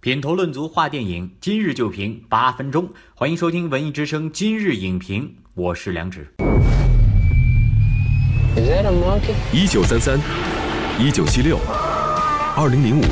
品头论足话电影，今日就评八分钟。欢迎收听文艺之声今日影评，我是梁植。一九三三，一九七六，二零零五，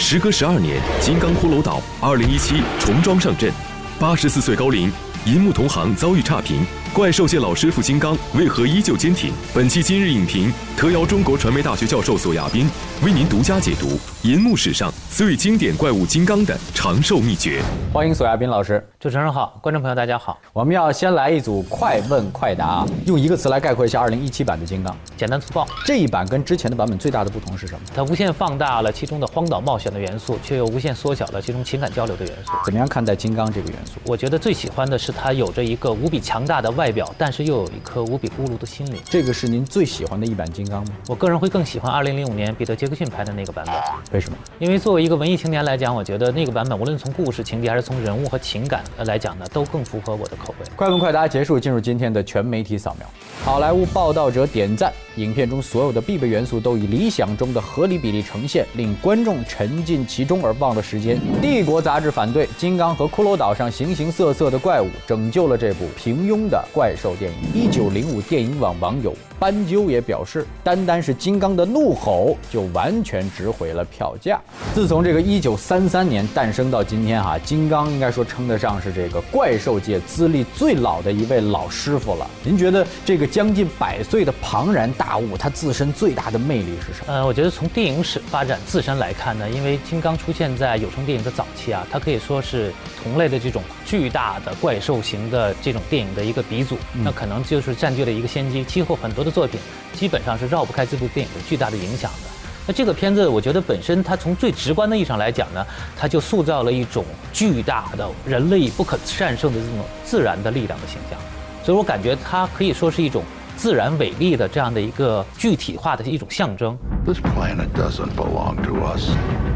时隔十二年，《金刚骷髅岛》二零一七重装上阵，八十四岁高龄，银幕同行遭遇差评，怪兽界老师傅金刚为何依旧坚挺？本期今日影评特邀中国传媒大学教授索亚斌为您独家解读银幕史上最经典怪物金刚的长寿秘诀。欢迎索亚斌老师，主持人好，观众朋友大家好。我们要先来一组快问快答，用一个词来概括一下2017版的金刚。简单粗暴，这一版跟之前的版本最大的不同是什么？它无限放大了其中的荒岛冒险的元素，却又无限缩小了其中情感交流的元素。怎么样看待金刚这个元素？我觉得最喜欢的是它有着一个无比强大的外表，但是又有一颗无比孤独的心灵。这个是您最喜欢的一版金刚吗？我个人会更喜欢2005年彼得·杰克逊拍的那个版本。为什么？因为作为一个文艺青年来讲，我觉得那个版本无论从故事情节还是从人物和情感来讲呢，都更符合我的口味。快问快答结束，进入今天的全媒体扫描。好莱坞报道者点赞：影片中所有的必备元素都以理想中的合理比例呈现，令观众沉浸其中而忘了时间。帝国杂志反对：金刚和骷髅岛上形形色色的怪物拯救了这部平庸的怪兽电影。一九零五电影网网友斑鸠也表示，单单是金刚的怒吼就完全值回了票价。自从这个一九三三年诞生到今天哈，金刚应该说称得上是这个怪兽界资历最老的一位老师傅了。您觉得这个将近百岁的庞然大物，它自身最大的魅力是什么？呃，我觉得从电影史发展自身来看呢，因为金刚出现在有声电影的早期啊，它可以说是同类的这种巨大的怪兽型的这种电影的一个鼻祖，那可能就是占据了一个先机。今后很多的作品基本上是绕不开这部电影的巨大的影响的。那这个片子，我觉得本身它从最直观的意义上来讲呢，它就塑造了一种巨大的人类不可战胜的这种自然的力量的形象，所以我感觉它可以说是一种自然伟力的这样的一个具体化的一种象征。This planet doesn't belong to us.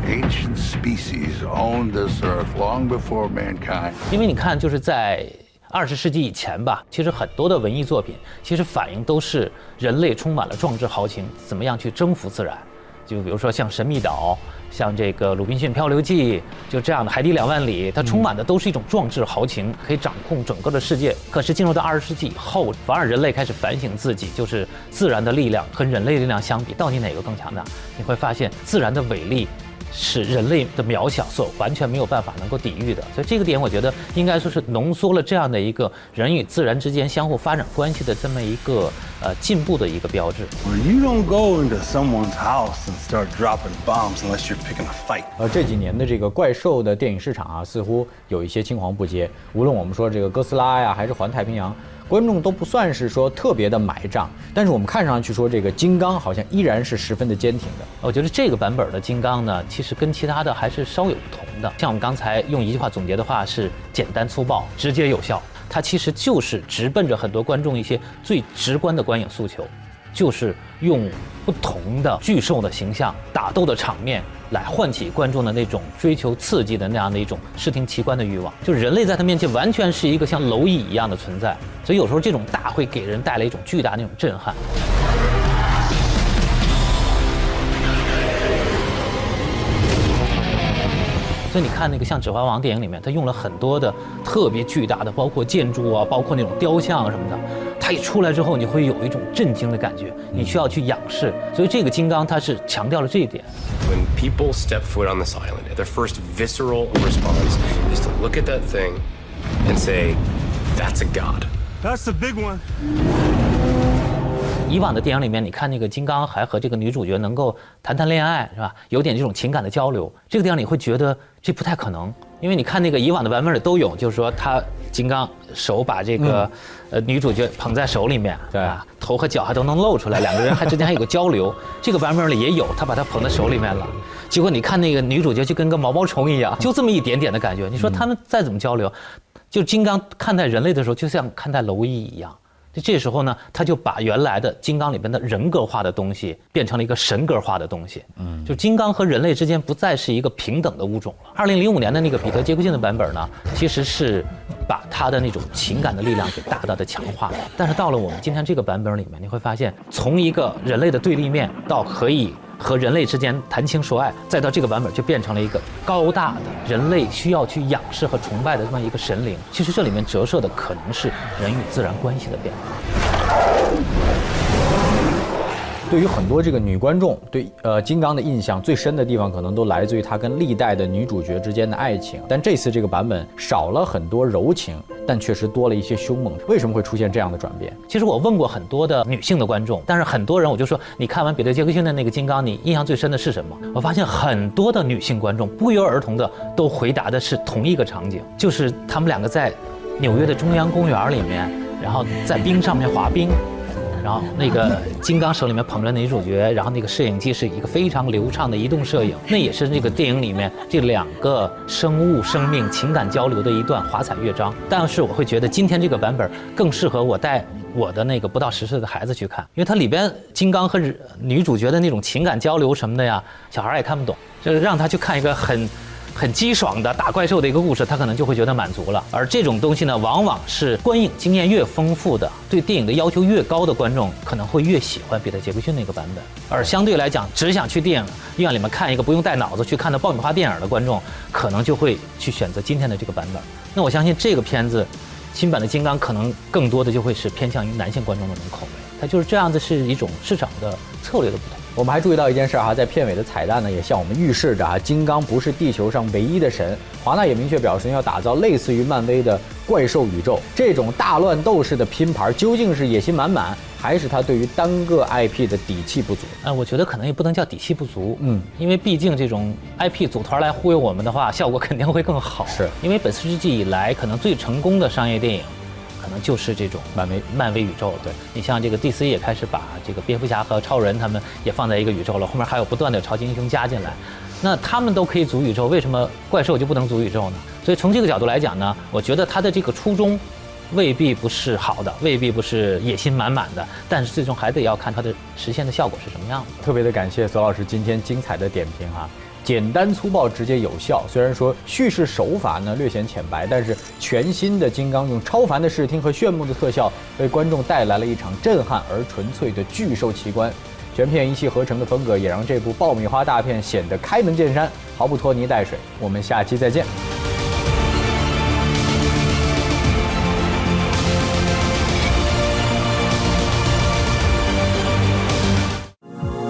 Ancient species owned this earth long before mankind. 因为你看，就是在二十世纪以前吧，其实很多的文艺作品，其实反映都是人类充满了壮志豪情，怎么样去征服自然。就比如说像《神秘岛》，像这个《鲁滨逊漂流记》，就这样的《海底两万里》，它充满的都是一种壮志豪情，可以掌控整个的世界。可是进入到二十世纪以后，反而人类开始反省自己，就是自然的力量和人类力量相比，到底哪个更强大？你会发现，自然的伟力。是人类的渺小所完全没有办法能够抵御的，所以这个点我觉得应该说是浓缩了这样的一个人与自然之间相互发展关系的这么一个呃进步的一个标志。You don't go into someone's house and start dropping bombs unless you're picking a fight. 呃，这几年的这个怪兽的电影市场啊，似乎有一些青黄不接。无论我们说这个哥斯拉呀，还是环太平洋，观众都不算是说特别的买账。但是我们看上去说这个金刚好像依然是十分的坚挺的。我觉得这个版本的金刚呢，其实跟其他的还是稍有不同的。像我们刚才用一句话总结的话是简单粗暴、直接有效。它其实就是直奔着很多观众一些最直观的观影诉求，就是用不同的巨兽的形象、打斗的场面来唤起观众的那种追求刺激的那样的一种视听奇观的欲望。就是人类在他面前完全是一个像蝼蚁一样的存在，所以有时候这种大会给人带来一种巨大那种震撼。所以你看那个像《指环王》电影里面，他用了很多的特别巨大的，包括建筑啊，包括那种雕像啊什么的。它一出来之后，你会有一种震惊的感觉，你需要去仰视。所以这个金刚它是强调了这一点。When people step foot on this island, their first visceral response is to look at that thing and say, "That's a god." That's the big one. 以往的电影里面，你看那个金刚还和这个女主角能够谈谈恋爱，是吧？有点这种情感的交流。这个电影你会觉得这不太可能，因为你看那个以往的版本里都有，就是说他金刚手把这个、呃女主角捧在手里面，对啊，头和脚还都能露出来，两个人还之间还有个交流。这个版本里也有，他把她捧在手里面了。结果你看那个女主角就跟个毛毛虫一样，就这么一点点的感觉。你说他们再怎么交流，就金刚看待人类的时候，就像看待蝼蚁一样。就这时候呢，他就把原来的金刚里边的人格化的东西变成了一个神格化的东西。嗯，就金刚和人类之间不再是一个平等的物种了。二零零五年的那个彼得·杰克逊的版本呢，其实是把他的那种情感的力量给大大的强化了。但是到了我们今天这个版本里面，你会发现，从一个人类的对立面到可以和人类之间谈情说爱，再到这个版本就变成了一个高大的人类需要去仰视和崇拜的这么一个神灵。其实这里面折射的可能是人与自然关系的变化。对于很多这个女观众对呃金刚的印象最深的地方，可能都来自于他跟历代的女主角之间的爱情。但这次这个版本少了很多柔情，但确实多了一些凶猛。为什么会出现这样的转变？其实我问过很多的女性的观众，但是很多人我就说，你看完彼得·杰克逊的那个金刚，你印象最深的是什么？我发现很多的女性观众不约而同的都回答的是同一个场景，就是他们两个在纽约的中央公园里面，然后在冰上面滑冰。然后那个金刚手里面捧着女主角，然后那个摄影机是一个非常流畅的移动摄影，那也是那个电影里面这两个生物生命情感交流的一段华彩乐章。但是我会觉得今天这个版本更适合我带我的那个不到十岁的孩子去看，因为它里边金刚和女主角的那种情感交流什么的呀，小孩也看不懂，就是让他去看一个很。很激爽的打怪兽的一个故事，他可能就会觉得满足了。而这种东西呢，往往是观影经验越丰富的，对电影的要求越高的观众，可能会越喜欢彼得·杰克逊那个版本。而相对来讲，只想去电影院里面看一个不用带脑子去看的爆米花电影的观众，可能就会去选择今天的这个版本。那我相信这个片子，新版的《金刚》可能更多的就会是偏向于男性观众的那种口味。它就是这样子，是一种市场的策略的不同。我们还注意到一件事哈，在片尾的彩蛋呢，也向我们预示着啊，金刚不是地球上唯一的神。华纳也明确表示要打造类似于漫威的怪兽宇宙。这种大乱斗式的拼盘，究竟是野心满满，还是他对于单个 IP 的底气不足？啊，我觉得可能也不能叫底气不足，嗯，因为毕竟这种 IP 组团来忽悠我们的话，效果肯定会更好。是因为本世纪以来可能最成功的商业电影。可能就是这种漫威漫威宇宙了。对你像这个 DC 也开始把这个蝙蝠侠和超人他们也放在一个宇宙了，后面还有不断的超级英雄加进来，那他们都可以组宇宙，为什么怪兽就不能组宇宙呢？所以从这个角度来讲呢，我觉得他的这个初衷未必不是好的，未必不是野心满满的，但是最终还得要看它的实现的效果是什么样的。特别的感谢索老师今天精彩的点评啊。简单粗暴、直接有效。虽然说叙事手法呢略显浅白，但是全新的金刚用超凡的视听和炫目的特效，为观众带来了一场震撼而纯粹的巨兽奇观。全片一气呵成的风格，也让这部爆米花大片显得开门见山，毫不拖泥带水。我们下期再见。